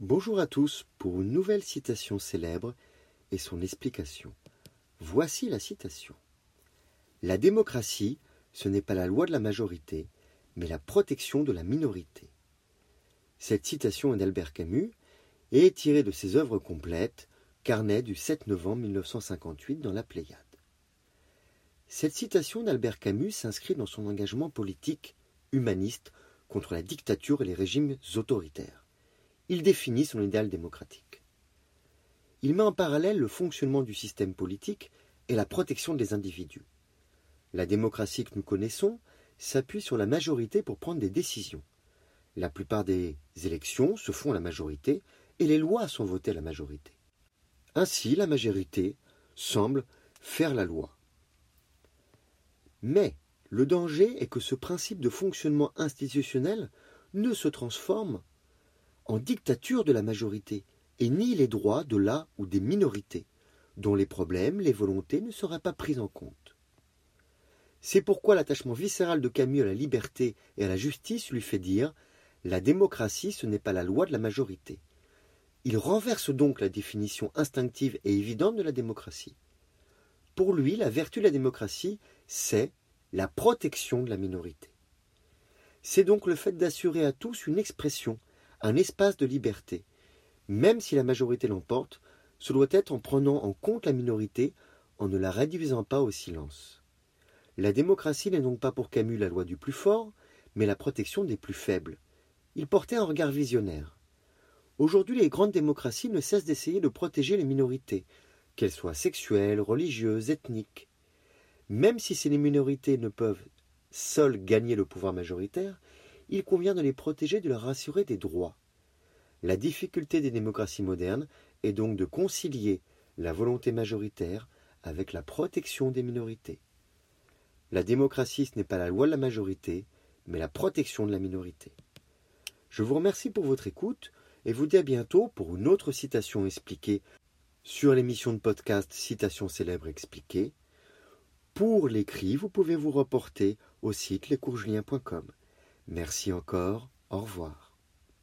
Bonjour à tous pour une nouvelle citation célèbre et son explication. Voici la citation. La démocratie, ce n'est pas la loi de la majorité, mais la protection de la minorité. Cette citation est d'Albert Camus et est tirée de ses œuvres complètes, carnet du 7 novembre 1958 dans la Pléiade. Cette citation d'Albert Camus s'inscrit dans son engagement politique, humaniste, contre la dictature et les régimes autoritaires il définit son idéal démocratique. Il met en parallèle le fonctionnement du système politique et la protection des individus. La démocratie que nous connaissons s'appuie sur la majorité pour prendre des décisions. La plupart des élections se font à la majorité et les lois sont votées à la majorité. Ainsi, la majorité semble faire la loi. Mais le danger est que ce principe de fonctionnement institutionnel ne se transforme en dictature de la majorité, et nie les droits de la ou des minorités, dont les problèmes, les volontés ne seraient pas pris en compte. C'est pourquoi l'attachement viscéral de Camus à la liberté et à la justice lui fait dire La démocratie, ce n'est pas la loi de la majorité. Il renverse donc la définition instinctive et évidente de la démocratie. Pour lui, la vertu de la démocratie, c'est la protection de la minorité. C'est donc le fait d'assurer à tous une expression, un espace de liberté. Même si la majorité l'emporte, ce doit être en prenant en compte la minorité, en ne la réduisant pas au silence. La démocratie n'est donc pas pour Camus la loi du plus fort, mais la protection des plus faibles. Il portait un regard visionnaire. Aujourd'hui, les grandes démocraties ne cessent d'essayer de protéger les minorités, qu'elles soient sexuelles, religieuses, ethniques. Même si ces minorités ne peuvent seules gagner le pouvoir majoritaire, il convient de les protéger, de leur assurer des droits. La difficulté des démocraties modernes est donc de concilier la volonté majoritaire avec la protection des minorités. La démocratie, ce n'est pas la loi de la majorité, mais la protection de la minorité. Je vous remercie pour votre écoute et vous dis à bientôt pour une autre citation expliquée sur l'émission de podcast Citations célèbres expliquées. Pour l'écrit, vous pouvez vous reporter au site lescoursjulien.com. Merci encore, au revoir.